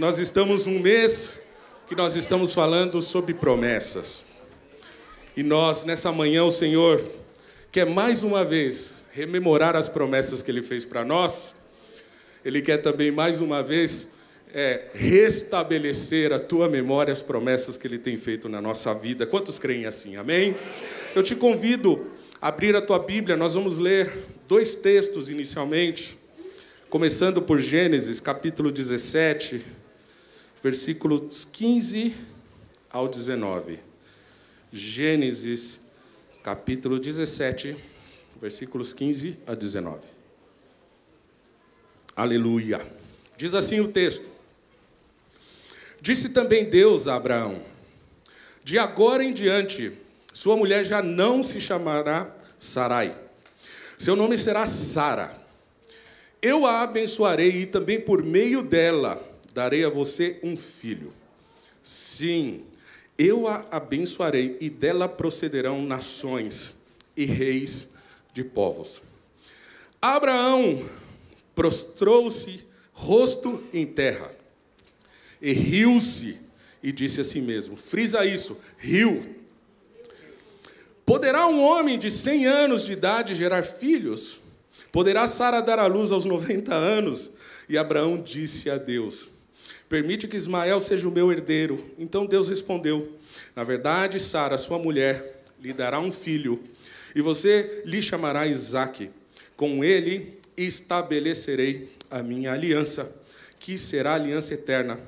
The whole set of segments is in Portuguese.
Nós estamos um mês que nós estamos falando sobre promessas. E nós, nessa manhã, o Senhor quer mais uma vez rememorar as promessas que Ele fez para nós. Ele quer também mais uma vez é, restabelecer a tua memória as promessas que Ele tem feito na nossa vida. Quantos creem assim? Amém? Eu te convido a abrir a tua Bíblia. Nós vamos ler dois textos inicialmente, começando por Gênesis, capítulo 17 versículos 15 ao 19. Gênesis, capítulo 17, versículos 15 a 19. Aleluia. Diz assim o texto: Disse também Deus a Abraão: De agora em diante, sua mulher já não se chamará Sarai. Seu nome será Sara. Eu a abençoarei e também por meio dela darei a você um filho. Sim, eu a abençoarei e dela procederão nações e reis de povos. Abraão prostrou-se, rosto em terra, e riu-se e disse a si mesmo: frisa isso, riu. Poderá um homem de 100 anos de idade gerar filhos? Poderá Sara dar à luz aos 90 anos? E Abraão disse a Deus: Permite que Ismael seja o meu herdeiro. Então Deus respondeu: Na verdade, Sara, sua mulher, lhe dará um filho, e você lhe chamará Isaque. Com ele estabelecerei a minha aliança, que será aliança eterna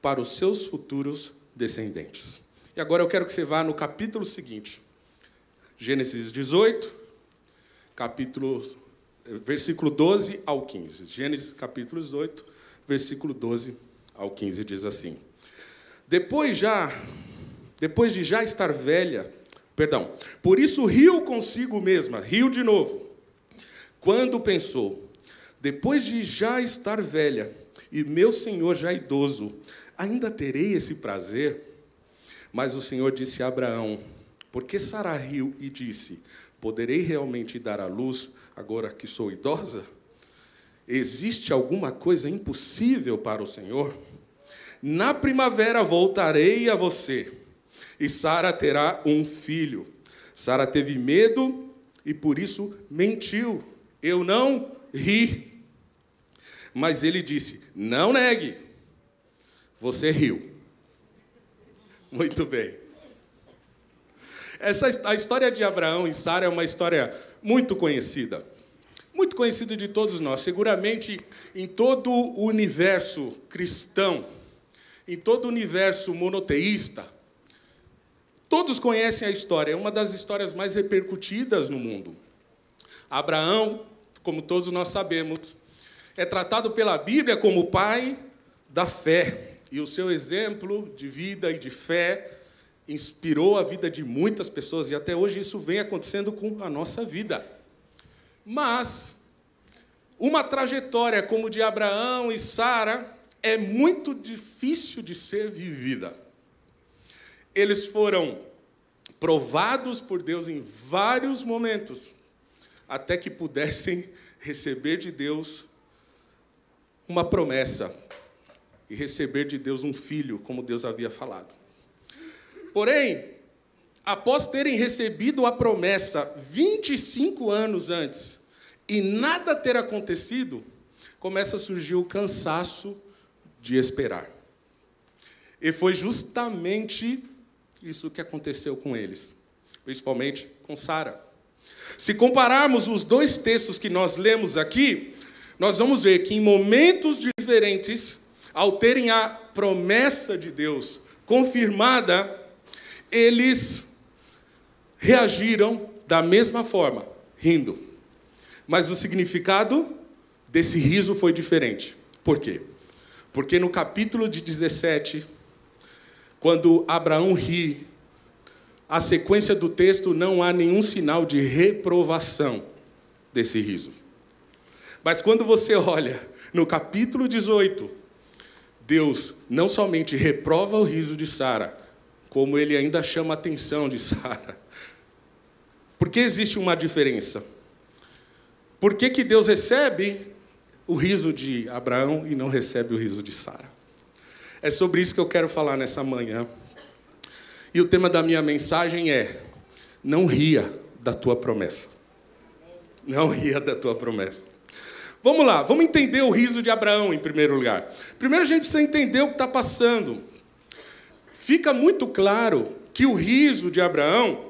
para os seus futuros descendentes. E agora eu quero que você vá no capítulo seguinte. Gênesis 18, capítulo versículo 12 ao 15. Gênesis capítulo 18, versículo 12 ao 15 diz assim: Depois já, depois de já estar velha, perdão, por isso riu consigo mesma, riu de novo. Quando pensou, depois de já estar velha e meu senhor já idoso, ainda terei esse prazer? Mas o Senhor disse a Abraão: Porque Sara riu e disse: Poderei realmente dar à luz agora que sou idosa? Existe alguma coisa impossível para o Senhor? Na primavera voltarei a você, e Sara terá um filho. Sara teve medo e por isso mentiu. Eu não ri. Mas ele disse: Não negue. Você riu. Muito bem. Essa a história de Abraão e Sara é uma história muito conhecida. Muito conhecida de todos nós, seguramente em todo o universo cristão em todo o universo monoteísta, todos conhecem a história, é uma das histórias mais repercutidas no mundo. Abraão, como todos nós sabemos, é tratado pela Bíblia como o pai da fé, e o seu exemplo de vida e de fé inspirou a vida de muitas pessoas, e até hoje isso vem acontecendo com a nossa vida. Mas, uma trajetória como de Abraão e Sara é muito difícil de ser vivida. Eles foram provados por Deus em vários momentos, até que pudessem receber de Deus uma promessa e receber de Deus um filho, como Deus havia falado. Porém, após terem recebido a promessa 25 anos antes e nada ter acontecido, começa a surgir o cansaço de esperar. E foi justamente isso que aconteceu com eles, principalmente com Sara. Se compararmos os dois textos que nós lemos aqui, nós vamos ver que em momentos diferentes, ao terem a promessa de Deus confirmada, eles reagiram da mesma forma, rindo. Mas o significado desse riso foi diferente. Por quê? Porque no capítulo de 17, quando Abraão ri, a sequência do texto não há nenhum sinal de reprovação desse riso. Mas quando você olha no capítulo 18, Deus não somente reprova o riso de Sara, como ele ainda chama a atenção de Sara. Por que existe uma diferença? Por que, que Deus recebe o riso de Abraão e não recebe o riso de Sara? É sobre isso que eu quero falar nessa manhã. E o tema da minha mensagem é: não ria da tua promessa. Não ria da tua promessa. Vamos lá, vamos entender o riso de Abraão em primeiro lugar. Primeiro a gente precisa entender o que está passando. Fica muito claro que o riso de Abraão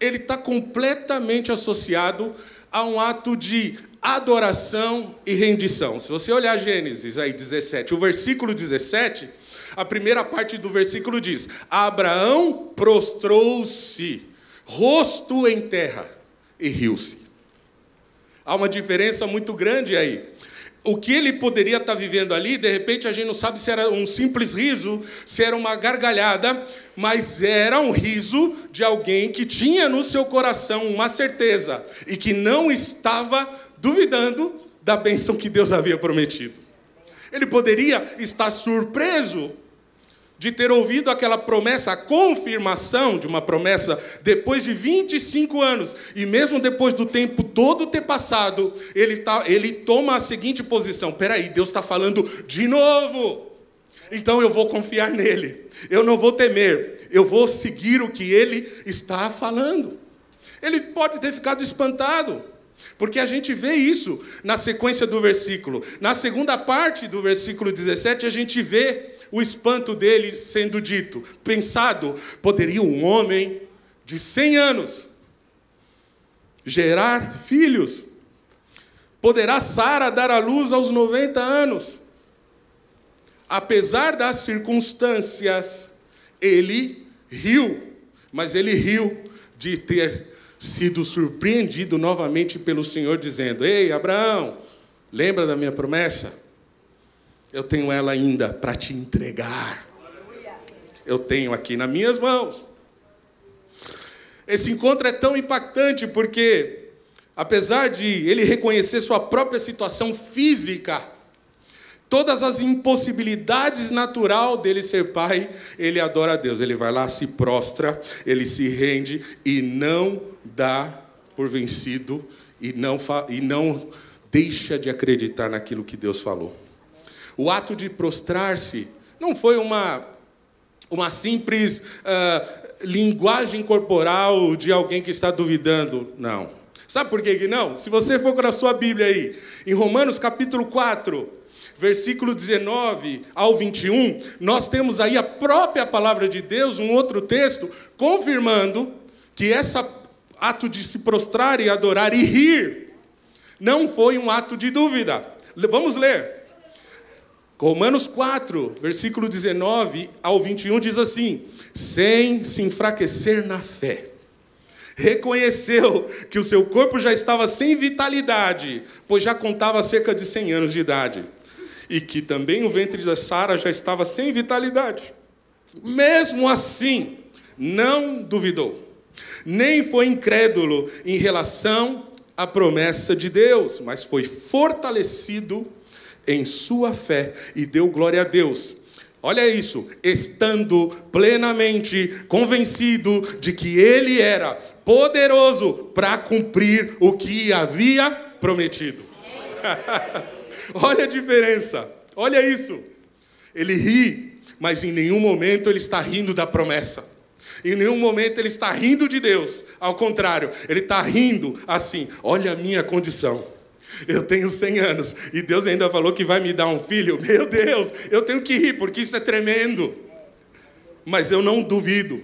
ele está completamente associado a um ato de adoração e rendição. Se você olhar Gênesis aí 17, o versículo 17, a primeira parte do versículo diz: Abraão prostrou-se, rosto em terra, e riu-se. Há uma diferença muito grande aí. O que ele poderia estar vivendo ali, de repente a gente não sabe se era um simples riso, se era uma gargalhada, mas era um riso de alguém que tinha no seu coração uma certeza e que não estava duvidando da bênção que Deus havia prometido. Ele poderia estar surpreso de ter ouvido aquela promessa, a confirmação de uma promessa, depois de 25 anos, e mesmo depois do tempo todo ter passado, ele, tá, ele toma a seguinte posição: peraí, Deus está falando de novo, então eu vou confiar nele, eu não vou temer, eu vou seguir o que ele está falando. Ele pode ter ficado espantado. Porque a gente vê isso na sequência do versículo. Na segunda parte do versículo 17, a gente vê o espanto dele sendo dito, pensado, poderia um homem de 100 anos gerar filhos? Poderá Sara dar à luz aos 90 anos? Apesar das circunstâncias, ele riu, mas ele riu de ter sido surpreendido novamente pelo Senhor, dizendo: Ei, Abraão, lembra da minha promessa? Eu tenho ela ainda para te entregar. Eu tenho aqui nas minhas mãos. Esse encontro é tão impactante porque, apesar de ele reconhecer sua própria situação física, todas as impossibilidades natural dele ser pai, ele adora a Deus. Ele vai lá, se prostra, ele se rende e não dá por vencido e não, e não deixa de acreditar naquilo que Deus falou. O ato de prostrar-se não foi uma, uma simples uh, linguagem corporal de alguém que está duvidando, não. Sabe por que não? Se você for para a sua Bíblia aí, em Romanos capítulo 4, versículo 19 ao 21, nós temos aí a própria palavra de Deus, um outro texto, confirmando que esse ato de se prostrar e adorar e rir não foi um ato de dúvida. Vamos ler. Romanos 4, versículo 19 ao 21 diz assim: sem se enfraquecer na fé. Reconheceu que o seu corpo já estava sem vitalidade, pois já contava cerca de 100 anos de idade, e que também o ventre da Sara já estava sem vitalidade. Mesmo assim, não duvidou, nem foi incrédulo em relação à promessa de Deus, mas foi fortalecido em sua fé e deu glória a Deus. Olha isso, estando plenamente convencido de que ele era poderoso para cumprir o que havia prometido. olha a diferença, olha isso. Ele ri, mas em nenhum momento ele está rindo da promessa. Em nenhum momento ele está rindo de Deus. Ao contrário, ele está rindo assim: olha a minha condição. Eu tenho 100 anos e Deus ainda falou que vai me dar um filho. Meu Deus, eu tenho que rir porque isso é tremendo. Mas eu não duvido.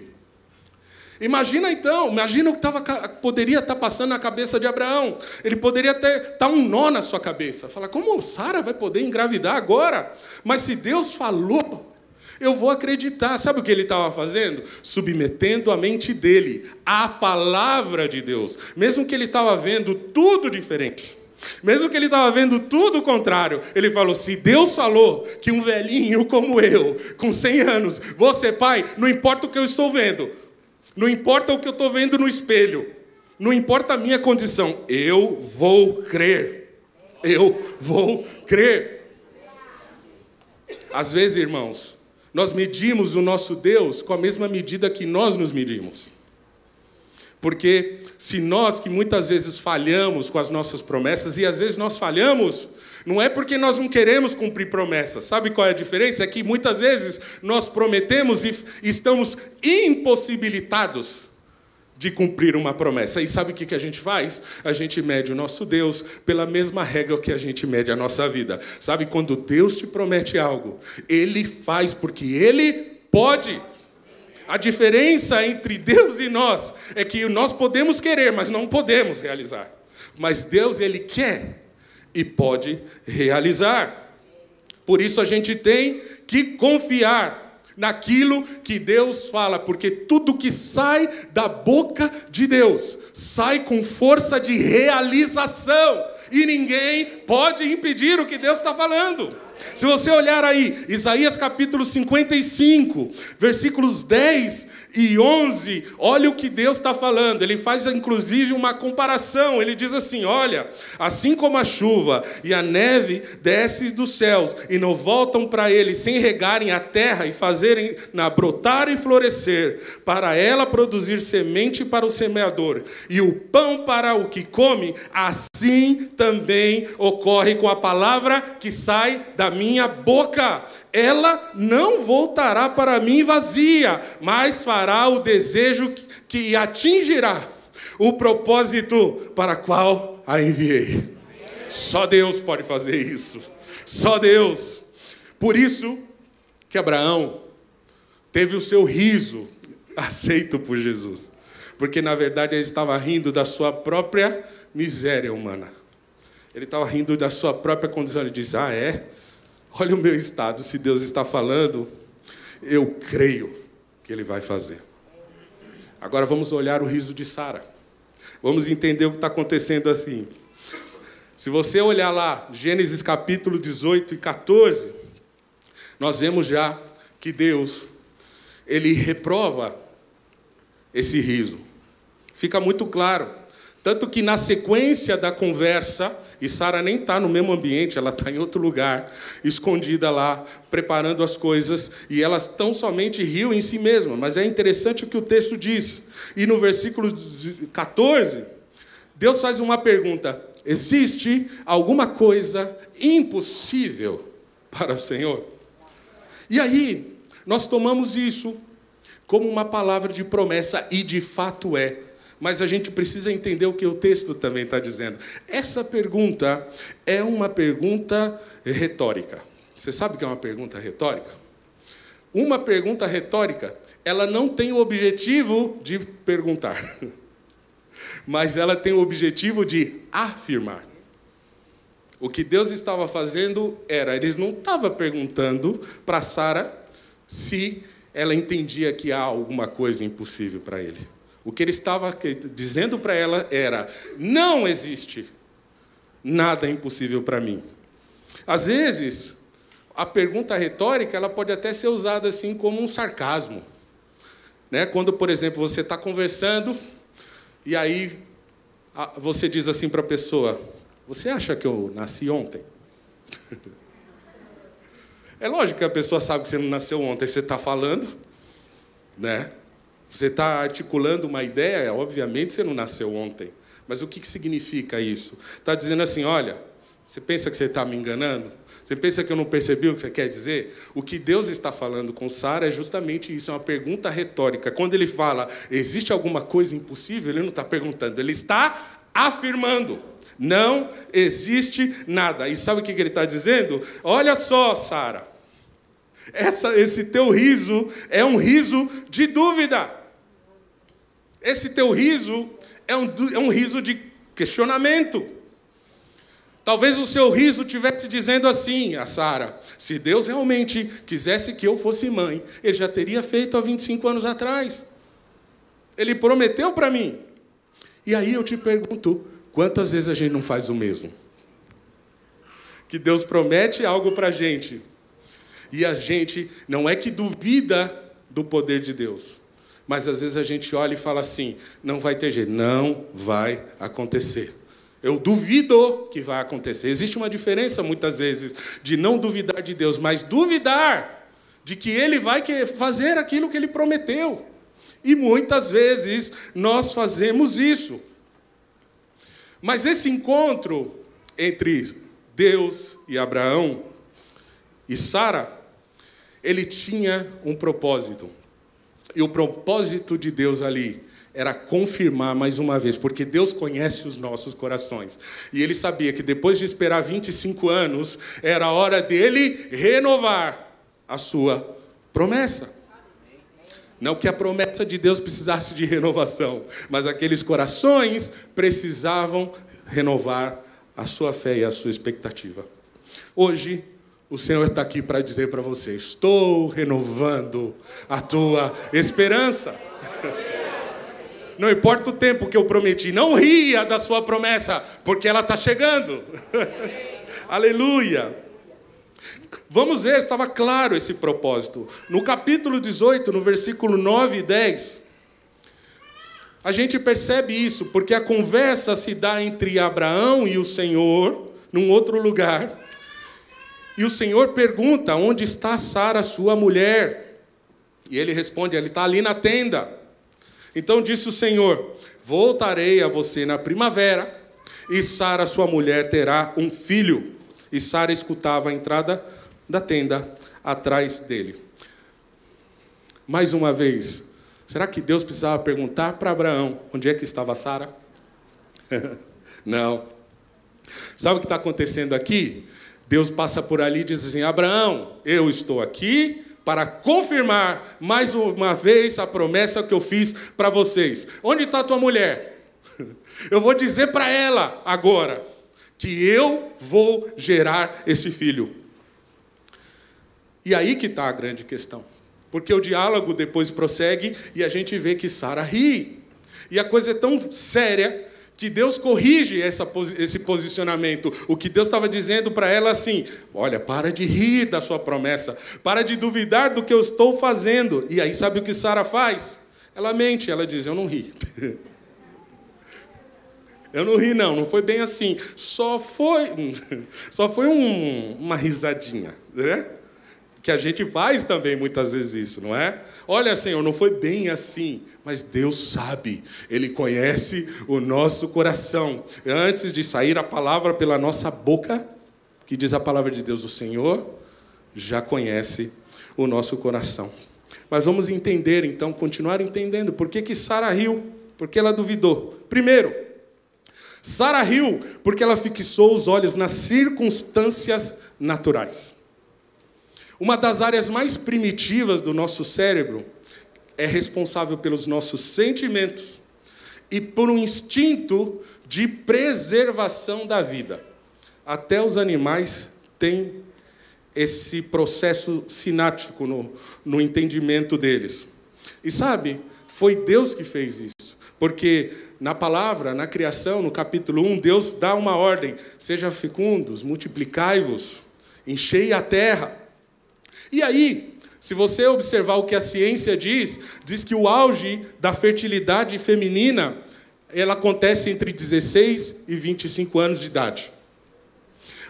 Imagina então, imagina o que tava, poderia estar passando na cabeça de Abraão. Ele poderia ter tá um nó na sua cabeça. Falar, como Sara vai poder engravidar agora? Mas se Deus falou, eu vou acreditar. Sabe o que ele estava fazendo? Submetendo a mente dele à palavra de Deus, mesmo que ele estava vendo tudo diferente. Mesmo que ele estava vendo tudo o contrário, ele falou: se Deus falou que um velhinho como eu, com 100 anos, ser pai, não importa o que eu estou vendo, não importa o que eu estou vendo no espelho, não importa a minha condição, eu vou crer. Eu vou crer. Às vezes, irmãos, nós medimos o nosso Deus com a mesma medida que nós nos medimos. Porque se nós que muitas vezes falhamos com as nossas promessas, e às vezes nós falhamos, não é porque nós não queremos cumprir promessas. Sabe qual é a diferença? É que muitas vezes nós prometemos e estamos impossibilitados de cumprir uma promessa. E sabe o que a gente faz? A gente mede o nosso Deus pela mesma regra que a gente mede a nossa vida. Sabe quando Deus te promete algo, ele faz porque ele pode. A diferença entre Deus e nós é que nós podemos querer, mas não podemos realizar. Mas Deus, Ele quer e pode realizar. Por isso a gente tem que confiar naquilo que Deus fala, porque tudo que sai da boca de Deus sai com força de realização, e ninguém pode impedir o que Deus está falando. Se você olhar aí, Isaías capítulo 55, versículos 10 e 11, olha o que Deus está falando. Ele faz inclusive uma comparação. Ele diz assim: Olha, assim como a chuva e a neve descem dos céus e não voltam para ele sem regarem a terra e fazerem na brotar e florescer, para ela produzir semente para o semeador e o pão para o que come, assim também ocorre com a palavra que sai da minha boca ela não voltará para mim vazia, mas fará o desejo que atingirá o propósito para qual a enviei. Só Deus pode fazer isso. Só Deus. Por isso que Abraão teve o seu riso aceito por Jesus. Porque na verdade ele estava rindo da sua própria miséria humana. Ele estava rindo da sua própria condição. Ele diz: Ah, é? Olha o meu estado, se Deus está falando, eu creio que Ele vai fazer. Agora vamos olhar o riso de Sara. Vamos entender o que está acontecendo assim. Se você olhar lá, Gênesis capítulo 18 e 14, nós vemos já que Deus, Ele reprova esse riso. Fica muito claro. Tanto que na sequência da conversa, e Sara nem está no mesmo ambiente, ela está em outro lugar, escondida lá, preparando as coisas, e elas tão somente riam em si mesmas. Mas é interessante o que o texto diz. E no versículo 14, Deus faz uma pergunta: existe alguma coisa impossível para o Senhor? E aí, nós tomamos isso como uma palavra de promessa, e de fato é mas a gente precisa entender o que o texto também está dizendo. Essa pergunta é uma pergunta retórica. Você sabe que é uma pergunta retórica? Uma pergunta retórica, ela não tem o objetivo de perguntar, mas ela tem o objetivo de afirmar. O que Deus estava fazendo era, eles não estavam perguntando para Sara se ela entendia que há alguma coisa impossível para ele. O que ele estava dizendo para ela era: não existe nada impossível para mim. Às vezes, a pergunta retórica ela pode até ser usada assim como um sarcasmo. Né? Quando, por exemplo, você está conversando e aí você diz assim para a pessoa: Você acha que eu nasci ontem? É lógico que a pessoa sabe que você não nasceu ontem, você está falando, né? Você está articulando uma ideia, obviamente você não nasceu ontem. Mas o que, que significa isso? Está dizendo assim: olha, você pensa que você está me enganando? Você pensa que eu não percebi o que você quer dizer? O que Deus está falando com Sara é justamente isso, é uma pergunta retórica. Quando ele fala, existe alguma coisa impossível, ele não está perguntando, ele está afirmando. Não existe nada. E sabe o que ele está dizendo? Olha só, Sara, esse teu riso é um riso de dúvida. Esse teu riso é um, é um riso de questionamento. Talvez o seu riso estivesse dizendo assim a Sara: se Deus realmente quisesse que eu fosse mãe, ele já teria feito há 25 anos atrás. Ele prometeu para mim. E aí eu te pergunto: quantas vezes a gente não faz o mesmo? que Deus promete algo para a gente. E a gente não é que duvida do poder de Deus, mas às vezes a gente olha e fala assim: não vai ter jeito, não vai acontecer. Eu duvido que vai acontecer. Existe uma diferença muitas vezes de não duvidar de Deus, mas duvidar de que Ele vai fazer aquilo que Ele prometeu. E muitas vezes nós fazemos isso. Mas esse encontro entre Deus e Abraão e Sara, ele tinha um propósito. E o propósito de Deus ali era confirmar mais uma vez, porque Deus conhece os nossos corações. E ele sabia que depois de esperar 25 anos, era hora dele renovar a sua promessa. Não que a promessa de Deus precisasse de renovação, mas aqueles corações precisavam renovar a sua fé e a sua expectativa. Hoje, o Senhor está aqui para dizer para você: estou renovando a tua esperança. Não importa o tempo que eu prometi, não ria da sua promessa, porque ela está chegando. Aleluia. Vamos ver, estava claro esse propósito. No capítulo 18, no versículo 9 e 10, a gente percebe isso, porque a conversa se dá entre Abraão e o Senhor, num outro lugar. E o Senhor pergunta: Onde está Sara, sua mulher? E ele responde: Ele está ali na tenda. Então disse o Senhor: Voltarei a você na primavera, e Sara, sua mulher, terá um filho. E Sara escutava a entrada da tenda atrás dele. Mais uma vez, será que Deus precisava perguntar para Abraão onde é que estava Sara? Não. Sabe o que está acontecendo aqui? Deus passa por ali e diz assim: Abraão, eu estou aqui para confirmar mais uma vez a promessa que eu fiz para vocês. Onde está tua mulher? Eu vou dizer para ela agora que eu vou gerar esse filho. E aí que está a grande questão. Porque o diálogo depois prossegue e a gente vê que Sara ri. E a coisa é tão séria que Deus corrige essa, esse posicionamento. O que Deus estava dizendo para ela assim: olha, para de rir da sua promessa, para de duvidar do que eu estou fazendo. E aí, sabe o que Sara faz? Ela mente, ela diz: Eu não ri. Eu não ri, não, não foi bem assim. Só foi, só foi um, uma risadinha, né? Que a gente faz também muitas vezes isso, não é? Olha, Senhor, não foi bem assim, mas Deus sabe, Ele conhece o nosso coração. Antes de sair a palavra pela nossa boca, que diz a palavra de Deus, o Senhor já conhece o nosso coração. Mas vamos entender, então, continuar entendendo por que, que Sara riu, por que ela duvidou. Primeiro, Sara riu porque ela fixou os olhos nas circunstâncias naturais. Uma das áreas mais primitivas do nosso cérebro é responsável pelos nossos sentimentos e por um instinto de preservação da vida. Até os animais têm esse processo sináptico no, no entendimento deles. E sabe, foi Deus que fez isso. Porque na palavra, na criação, no capítulo 1, Deus dá uma ordem: seja fecundos, multiplicai-vos, enchei a terra. E aí, se você observar o que a ciência diz, diz que o auge da fertilidade feminina ela acontece entre 16 e 25 anos de idade.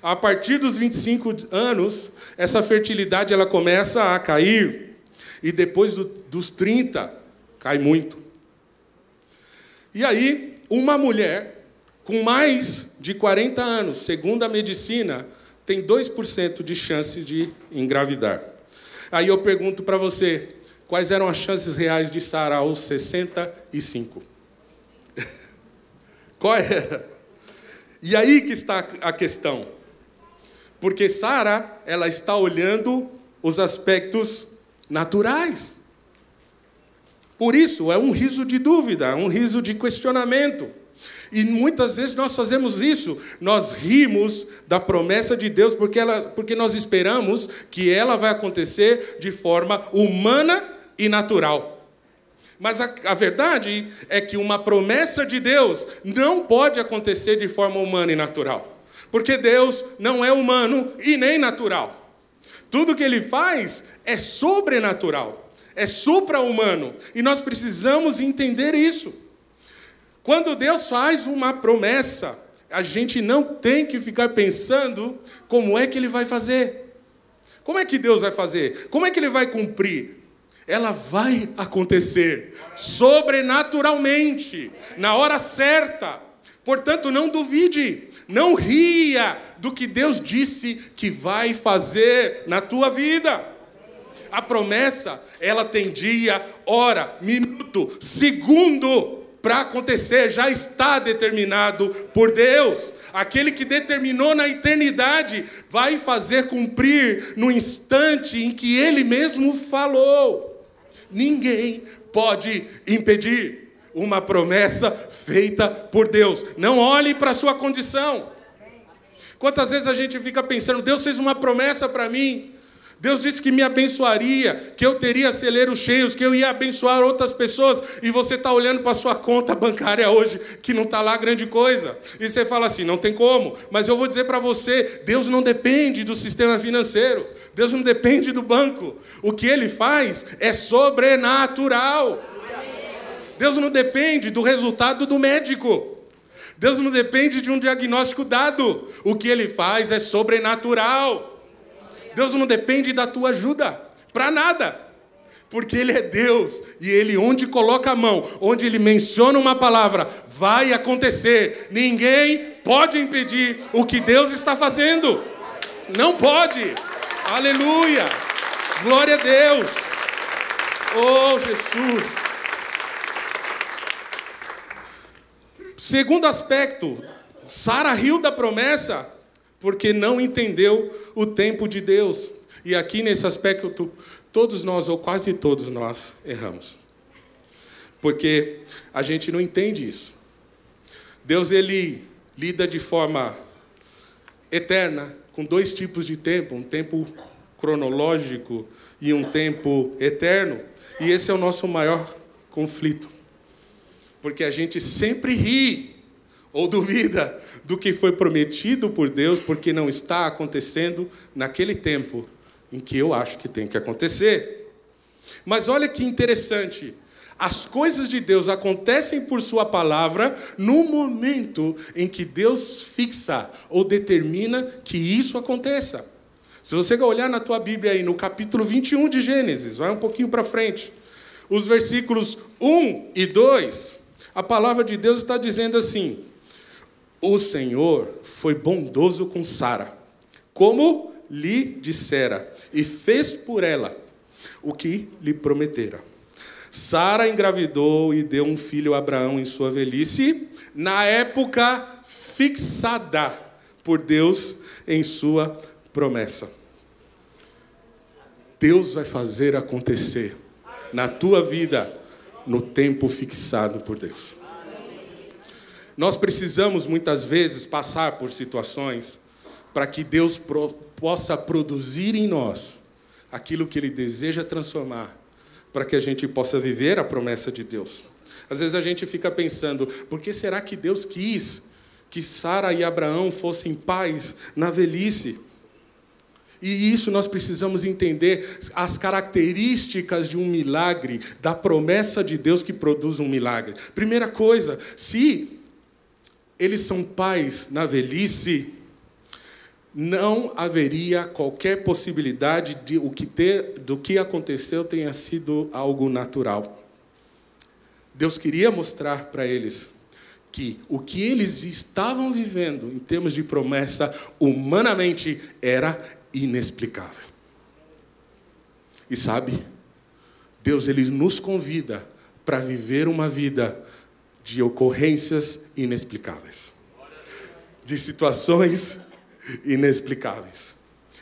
A partir dos 25 anos, essa fertilidade ela começa a cair e depois do, dos 30 cai muito. E aí, uma mulher com mais de 40 anos, segundo a medicina, tem 2% de chance de engravidar. Aí eu pergunto para você, quais eram as chances reais de Sara aos 65? Qual era? E aí que está a questão. Porque Sara, ela está olhando os aspectos naturais. Por isso, é um riso de dúvida, um riso de questionamento. E muitas vezes nós fazemos isso, nós rimos da promessa de Deus porque, ela, porque nós esperamos que ela vai acontecer de forma humana e natural. Mas a, a, verdade é que uma promessa de Deus não pode acontecer de forma humana e natural. Porque Deus não é humano e nem natural. Tudo que ele faz é sobrenatural, é supra-humano, e nós precisamos entender isso. Quando Deus faz uma promessa, a gente não tem que ficar pensando como é que ele vai fazer. Como é que Deus vai fazer? Como é que ele vai cumprir? Ela vai acontecer sobrenaturalmente, na hora certa. Portanto, não duvide, não ria do que Deus disse que vai fazer na tua vida. A promessa, ela tem dia, hora, minuto, segundo para acontecer, já está determinado por Deus. Aquele que determinou na eternidade vai fazer cumprir no instante em que ele mesmo falou. Ninguém pode impedir uma promessa feita por Deus. Não olhe para a sua condição. Quantas vezes a gente fica pensando, Deus fez uma promessa para mim, Deus disse que me abençoaria, que eu teria celeiros cheios, que eu ia abençoar outras pessoas, e você está olhando para a sua conta bancária hoje, que não está lá grande coisa. E você fala assim: não tem como. Mas eu vou dizer para você: Deus não depende do sistema financeiro, Deus não depende do banco. O que ele faz é sobrenatural. Deus não depende do resultado do médico. Deus não depende de um diagnóstico dado. O que ele faz é sobrenatural. Deus não depende da tua ajuda para nada. Porque Ele é Deus e Ele, onde coloca a mão, onde Ele menciona uma palavra, vai acontecer. Ninguém pode impedir o que Deus está fazendo. Não pode. Aleluia. Glória a Deus. Oh, Jesus. Segundo aspecto, Sara riu da promessa porque não entendeu o tempo de Deus. E aqui nesse aspecto, todos nós, ou quase todos nós, erramos. Porque a gente não entende isso. Deus, ele lida de forma eterna, com dois tipos de tempo: um tempo cronológico e um tempo eterno. E esse é o nosso maior conflito. Porque a gente sempre ri ou duvida do que foi prometido por Deus, porque não está acontecendo naquele tempo em que eu acho que tem que acontecer. Mas olha que interessante. As coisas de Deus acontecem por Sua palavra no momento em que Deus fixa ou determina que isso aconteça. Se você olhar na tua Bíblia aí, no capítulo 21 de Gênesis, vai um pouquinho para frente, os versículos 1 e 2, a palavra de Deus está dizendo assim: o Senhor foi bondoso com Sara, como lhe dissera, e fez por ela o que lhe prometera. Sara engravidou e deu um filho a Abraão em sua velhice, na época fixada por Deus em sua promessa. Deus vai fazer acontecer na tua vida no tempo fixado por Deus. Nós precisamos muitas vezes passar por situações para que Deus pro, possa produzir em nós aquilo que Ele deseja transformar, para que a gente possa viver a promessa de Deus. Às vezes a gente fica pensando, por que será que Deus quis que Sara e Abraão fossem pais na velhice? E isso nós precisamos entender as características de um milagre, da promessa de Deus que produz um milagre. Primeira coisa, se eles são pais na velhice, não haveria qualquer possibilidade de o que ter, do que aconteceu tenha sido algo natural. Deus queria mostrar para eles que o que eles estavam vivendo em termos de promessa humanamente era inexplicável. E sabe, Deus ele nos convida para viver uma vida de ocorrências inexplicáveis, de situações inexplicáveis.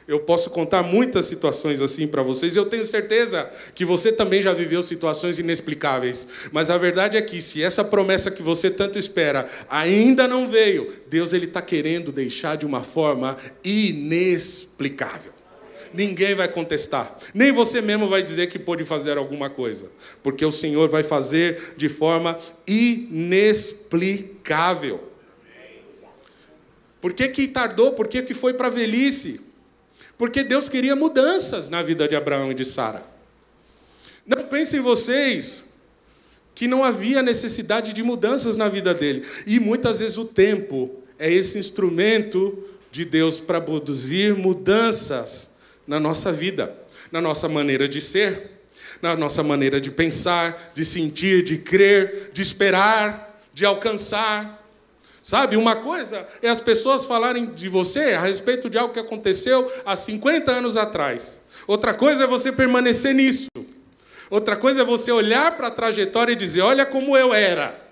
Eu posso contar muitas situações assim para vocês, e eu tenho certeza que você também já viveu situações inexplicáveis. Mas a verdade é que, se essa promessa que você tanto espera ainda não veio, Deus ele está querendo deixar de uma forma inexplicável ninguém vai contestar. Nem você mesmo vai dizer que pode fazer alguma coisa. Porque o Senhor vai fazer de forma inexplicável. Por que, que tardou? Por que, que foi para a velhice? Porque Deus queria mudanças na vida de Abraão e de Sara. Não pensem vocês que não havia necessidade de mudanças na vida dele. E muitas vezes o tempo é esse instrumento de Deus para produzir mudanças na nossa vida, na nossa maneira de ser, na nossa maneira de pensar, de sentir, de crer, de esperar, de alcançar. Sabe, uma coisa é as pessoas falarem de você a respeito de algo que aconteceu há 50 anos atrás. Outra coisa é você permanecer nisso. Outra coisa é você olhar para a trajetória e dizer: olha como eu era.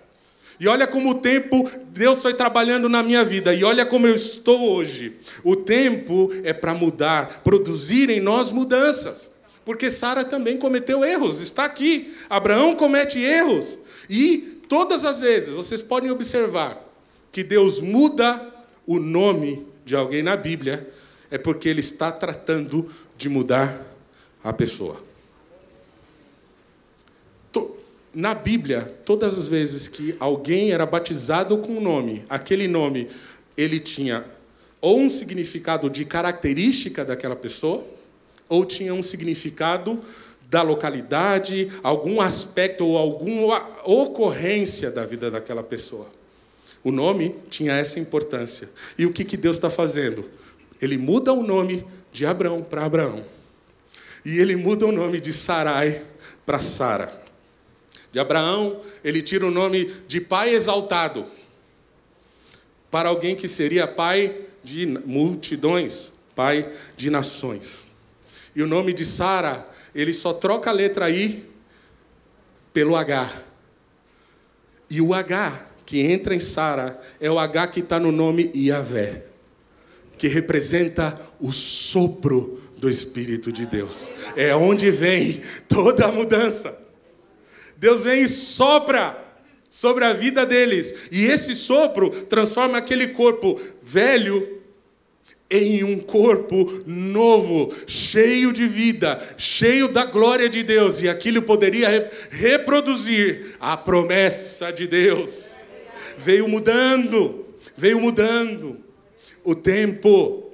E olha como o tempo Deus foi trabalhando na minha vida. E olha como eu estou hoje. O tempo é para mudar, produzir em nós mudanças. Porque Sara também cometeu erros, está aqui. Abraão comete erros. E todas as vezes, vocês podem observar, que Deus muda o nome de alguém na Bíblia, é porque Ele está tratando de mudar a pessoa. Na Bíblia, todas as vezes que alguém era batizado com um nome, aquele nome ele tinha ou um significado de característica daquela pessoa, ou tinha um significado da localidade, algum aspecto ou alguma ocorrência da vida daquela pessoa. O nome tinha essa importância. E o que, que Deus está fazendo? Ele muda o nome de Abraão para Abraão. E ele muda o nome de Sarai para Sara. De Abraão, ele tira o nome de pai exaltado para alguém que seria pai de multidões, pai de nações. E o nome de Sara, ele só troca a letra I pelo H. E o H que entra em Sara é o H que está no nome Iavé, que representa o sopro do Espírito de Deus. É onde vem toda a mudança. Deus vem e sopra sobre a vida deles. E esse sopro transforma aquele corpo velho em um corpo novo, cheio de vida, cheio da glória de Deus. E aquilo poderia reproduzir a promessa de Deus veio mudando, veio mudando. O tempo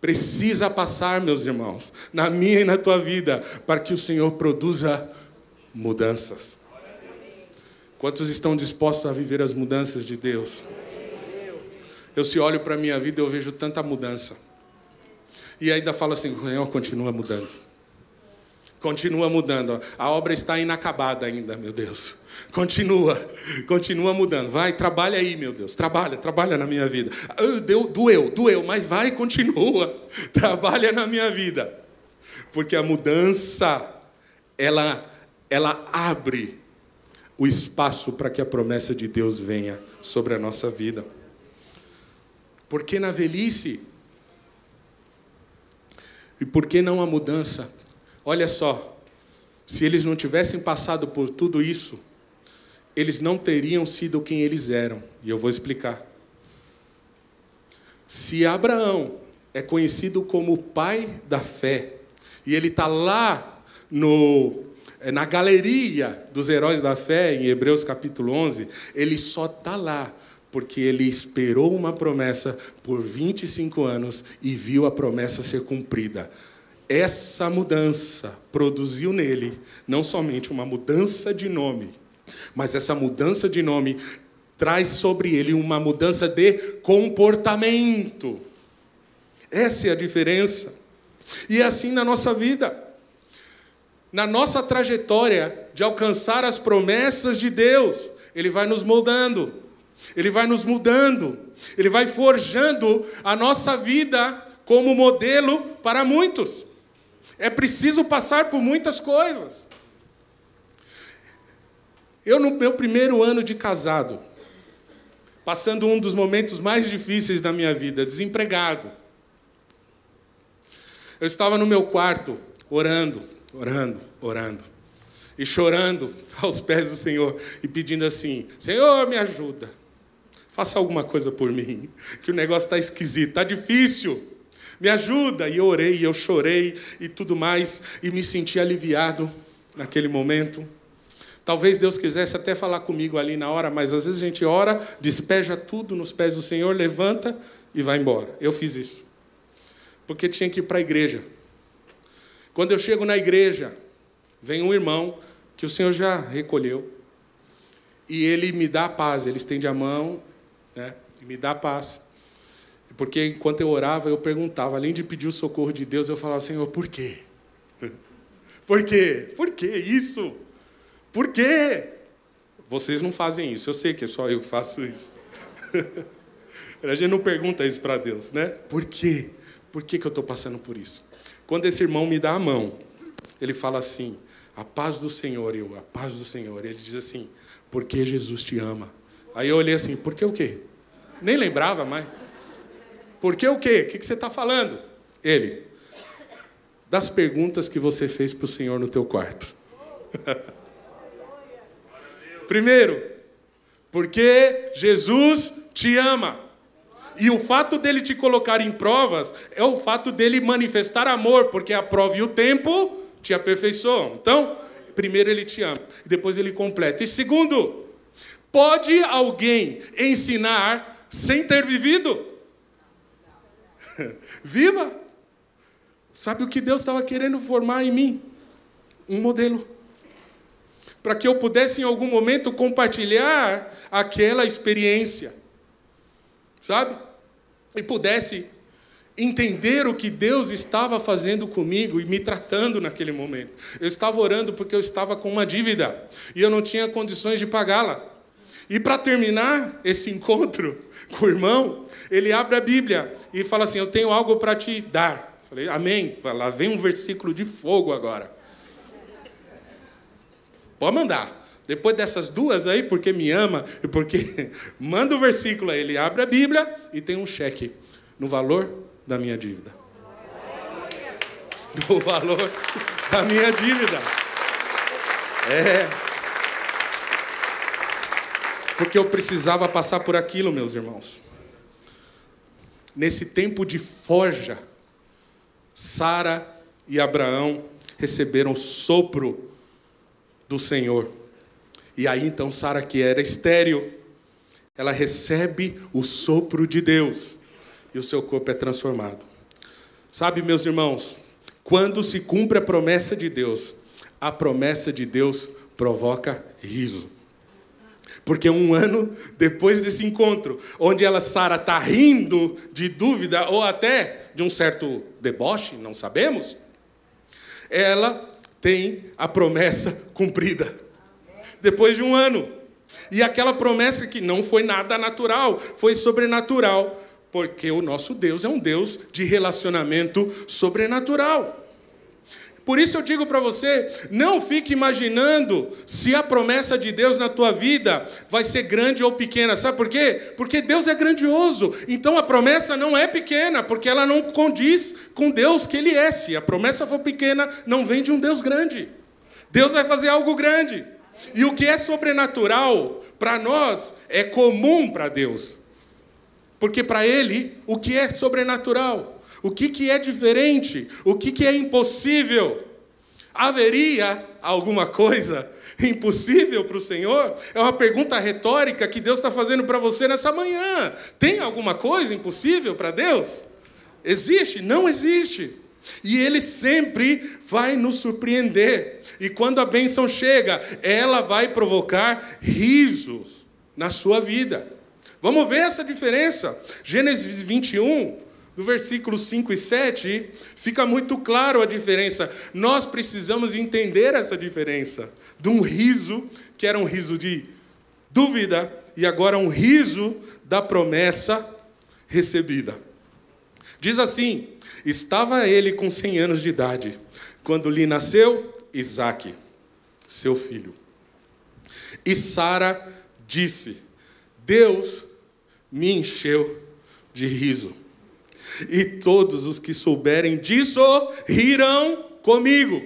precisa passar, meus irmãos, na minha e na tua vida, para que o Senhor produza mudanças. Quantos estão dispostos a viver as mudanças de Deus? Eu se olho para a minha vida, eu vejo tanta mudança. E ainda falo assim, o Senhor continua mudando. Continua mudando. A obra está inacabada ainda, meu Deus. Continua, continua mudando. Vai, trabalha aí, meu Deus. Trabalha, trabalha na minha vida. Ah, deu, doeu, doeu, mas vai, continua. Trabalha na minha vida. Porque a mudança, ela, ela abre o espaço para que a promessa de Deus venha sobre a nossa vida. Porque na velhice, e por que não a mudança? Olha só, se eles não tivessem passado por tudo isso, eles não teriam sido quem eles eram. E eu vou explicar. Se Abraão é conhecido como o pai da fé, e ele está lá no, na galeria dos heróis da fé, em Hebreus capítulo 11, ele só está lá porque ele esperou uma promessa por 25 anos e viu a promessa ser cumprida. Essa mudança produziu nele não somente uma mudança de nome, mas essa mudança de nome traz sobre ele uma mudança de comportamento. Essa é a diferença. E é assim na nossa vida. Na nossa trajetória de alcançar as promessas de Deus, Ele vai nos moldando, Ele vai nos mudando, Ele vai forjando a nossa vida como modelo para muitos. É preciso passar por muitas coisas. Eu, no meu primeiro ano de casado, passando um dos momentos mais difíceis da minha vida, desempregado, eu estava no meu quarto, orando, orando, orando, e chorando aos pés do Senhor e pedindo assim: Senhor, me ajuda, faça alguma coisa por mim, que o negócio está esquisito, está difícil. Me ajuda! E eu orei, eu chorei e tudo mais, e me senti aliviado naquele momento. Talvez Deus quisesse até falar comigo ali na hora, mas às vezes a gente ora, despeja tudo nos pés do Senhor, levanta e vai embora. Eu fiz isso. Porque tinha que ir para a igreja. Quando eu chego na igreja, vem um irmão que o Senhor já recolheu. E ele me dá paz, ele estende a mão né, e me dá paz. Porque enquanto eu orava, eu perguntava, além de pedir o socorro de Deus, eu falava, Senhor, por quê? Por quê? Por que isso? Por quê? Vocês não fazem isso, eu sei que é só eu que faço isso. A gente não pergunta isso para Deus, né? Por quê? Por que, que eu estou passando por isso? Quando esse irmão me dá a mão, ele fala assim: a paz do Senhor, eu, a paz do Senhor. Ele diz assim: porque Jesus te ama. Aí eu olhei assim: por que o quê? Nem lembrava mais. Por que o quê? O que, que você está falando? Ele, das perguntas que você fez para o Senhor no teu quarto. Primeiro, porque Jesus te ama. E o fato dele te colocar em provas é o fato dele manifestar amor, porque a prova e o tempo te aperfeiçoam. Então, primeiro ele te ama, depois ele completa. E segundo, pode alguém ensinar sem ter vivido? Viva! Sabe o que Deus estava querendo formar em mim? Um modelo. Para que eu pudesse, em algum momento, compartilhar aquela experiência. Sabe? E pudesse entender o que Deus estava fazendo comigo e me tratando naquele momento. Eu estava orando porque eu estava com uma dívida e eu não tinha condições de pagá-la. E para terminar esse encontro com o irmão, ele abre a Bíblia e fala assim: Eu tenho algo para te dar. Falei, Amém. Lá vem um versículo de fogo agora. Pode mandar. Depois dessas duas aí, porque me ama e porque manda o versículo aí. Ele abre a Bíblia e tem um cheque no valor da minha dívida. No valor da minha dívida. É. Porque eu precisava passar por aquilo, meus irmãos. Nesse tempo de forja, Sara e Abraão receberam o sopro do Senhor. E aí então Sara, que era estéril, ela recebe o sopro de Deus e o seu corpo é transformado. Sabe, meus irmãos, quando se cumpre a promessa de Deus, a promessa de Deus provoca riso. Porque um ano depois desse encontro, onde ela, Sara, está rindo de dúvida ou até de um certo deboche, não sabemos, ela tem a promessa cumprida. Depois de um ano. E aquela promessa que não foi nada natural, foi sobrenatural, porque o nosso Deus é um Deus de relacionamento sobrenatural. Por isso eu digo para você, não fique imaginando se a promessa de Deus na tua vida vai ser grande ou pequena. Sabe por quê? Porque Deus é grandioso. Então a promessa não é pequena, porque ela não condiz com Deus que ele é. Se a promessa for pequena, não vem de um Deus grande. Deus vai fazer algo grande. E o que é sobrenatural para nós é comum para Deus. Porque para ele, o que é sobrenatural o que, que é diferente? O que, que é impossível? Haveria alguma coisa impossível para o Senhor? É uma pergunta retórica que Deus está fazendo para você nessa manhã. Tem alguma coisa impossível para Deus? Existe? Não existe. E Ele sempre vai nos surpreender. E quando a bênção chega, ela vai provocar risos na sua vida. Vamos ver essa diferença. Gênesis 21, do versículo 5 e 7, fica muito claro a diferença. Nós precisamos entender essa diferença. De um riso, que era um riso de dúvida, e agora um riso da promessa recebida. Diz assim: Estava ele com 100 anos de idade, quando lhe nasceu Isaque, seu filho. E Sara disse: Deus me encheu de riso e todos os que souberem disso rirão comigo.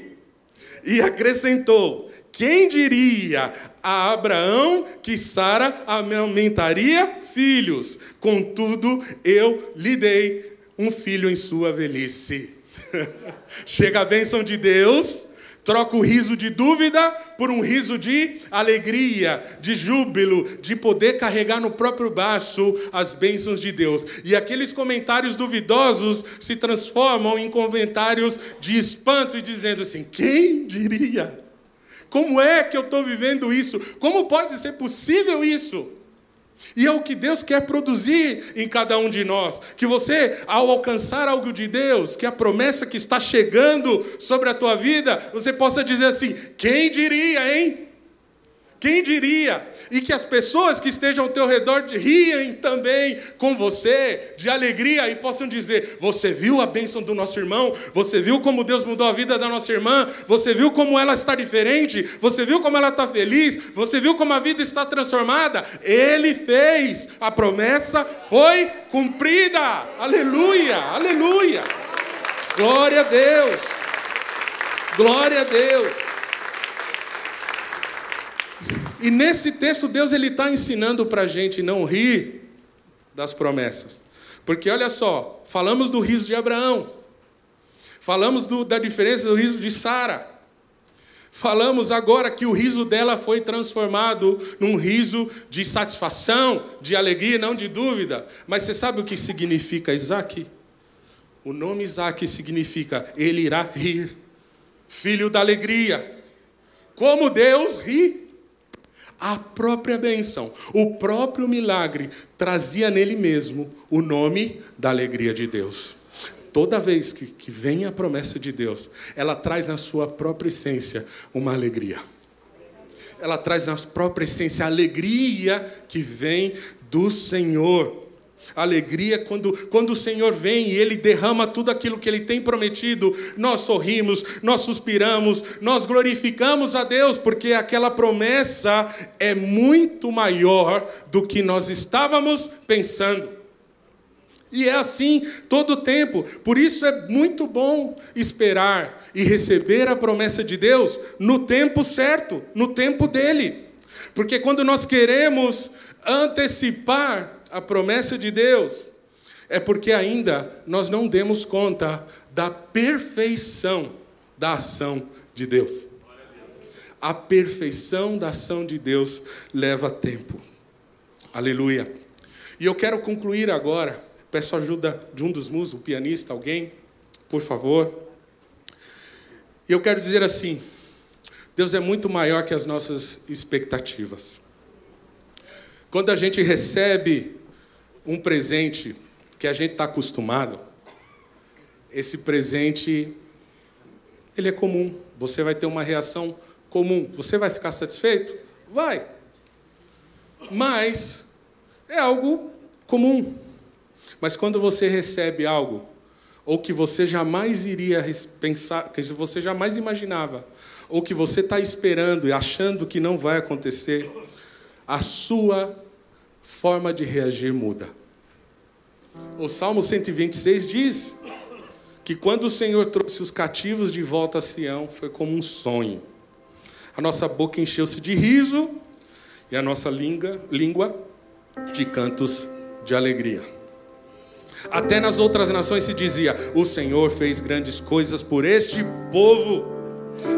E acrescentou: Quem diria a Abraão que Sara amamentaria filhos? Contudo, eu lhe dei um filho em sua velhice. Chega a bênção de Deus, Troca o riso de dúvida por um riso de alegria, de júbilo, de poder carregar no próprio braço as bênçãos de Deus. E aqueles comentários duvidosos se transformam em comentários de espanto e dizendo assim: quem diria? Como é que eu estou vivendo isso? Como pode ser possível isso? E é o que Deus quer produzir em cada um de nós. Que você, ao alcançar algo de Deus, que a promessa que está chegando sobre a tua vida, você possa dizer assim: quem diria, hein? Quem diria? E que as pessoas que estejam ao teu redor riem também com você, de alegria, e possam dizer: Você viu a bênção do nosso irmão? Você viu como Deus mudou a vida da nossa irmã? Você viu como ela está diferente? Você viu como ela está feliz? Você viu como a vida está transformada? Ele fez, a promessa foi cumprida. Aleluia, aleluia. Glória a Deus. Glória a Deus. E nesse texto, Deus está ensinando para a gente não rir das promessas. Porque olha só, falamos do riso de Abraão, falamos do, da diferença do riso de Sara, falamos agora que o riso dela foi transformado num riso de satisfação, de alegria, não de dúvida. Mas você sabe o que significa Isaac? O nome Isaac significa ele irá rir, filho da alegria. Como Deus ri a própria bênção, o próprio milagre trazia nele mesmo o nome da alegria de Deus. Toda vez que, que vem a promessa de Deus, ela traz na sua própria essência uma alegria. Ela traz na própria essência a alegria que vem do Senhor. Alegria quando, quando o Senhor vem e Ele derrama tudo aquilo que Ele tem prometido, nós sorrimos, nós suspiramos, nós glorificamos a Deus, porque aquela promessa é muito maior do que nós estávamos pensando. E é assim todo o tempo. Por isso é muito bom esperar e receber a promessa de Deus no tempo certo, no tempo dele. Porque quando nós queremos antecipar a promessa de Deus, é porque ainda nós não demos conta da perfeição da ação de Deus. A perfeição da ação de Deus leva tempo. Aleluia. E eu quero concluir agora. Peço ajuda de um dos músicos, um pianista, alguém, por favor. E eu quero dizer assim: Deus é muito maior que as nossas expectativas. Quando a gente recebe um presente que a gente está acostumado, esse presente ele é comum. Você vai ter uma reação comum. Você vai ficar satisfeito? Vai. Mas é algo comum. Mas quando você recebe algo ou que você jamais iria pensar, que você jamais imaginava, ou que você está esperando e achando que não vai acontecer, a sua forma de reagir muda. O Salmo 126 diz que quando o Senhor trouxe os cativos de volta a Sião, foi como um sonho. A nossa boca encheu-se de riso e a nossa língua, língua de cantos de alegria. Até nas outras nações se dizia: O Senhor fez grandes coisas por este povo.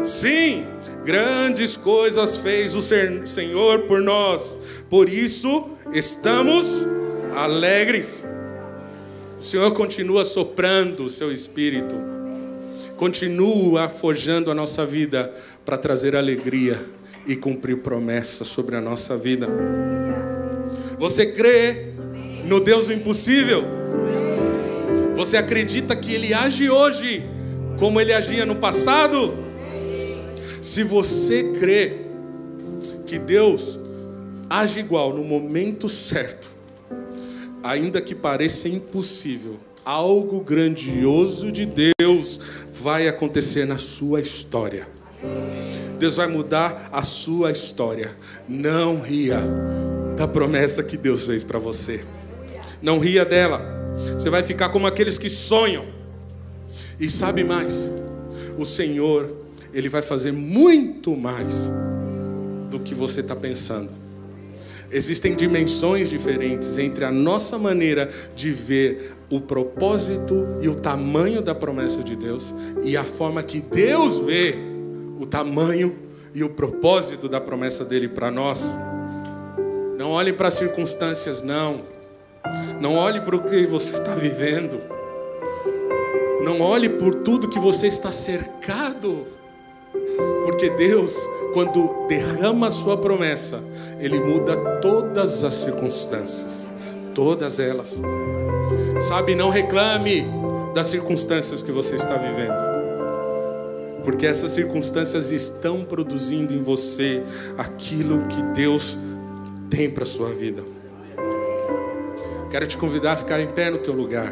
Sim, grandes coisas fez o Senhor por nós. Por isso estamos alegres. O Senhor continua soprando o seu espírito, continua forjando a nossa vida para trazer alegria e cumprir promessas sobre a nossa vida. Você crê no Deus do impossível? Você acredita que Ele age hoje como Ele agia no passado? Se você crê que Deus age igual no momento certo, ainda que pareça impossível, algo grandioso de Deus vai acontecer na sua história. Deus vai mudar a sua história. Não ria da promessa que Deus fez para você. Não ria dela. Você vai ficar como aqueles que sonham. E sabe mais? O Senhor, Ele vai fazer muito mais do que você está pensando. Existem dimensões diferentes entre a nossa maneira de ver o propósito e o tamanho da promessa de Deus e a forma que Deus vê o tamanho e o propósito da promessa dele para nós. Não olhe para as circunstâncias, não. Não olhe para o que você está vivendo. Não olhe por tudo que você está cercado. Porque Deus, quando derrama a sua promessa, Ele muda todas as circunstâncias. Todas elas. Sabe, não reclame das circunstâncias que você está vivendo. Porque essas circunstâncias estão produzindo em você aquilo que Deus tem para sua vida. Quero te convidar a ficar em pé no teu lugar.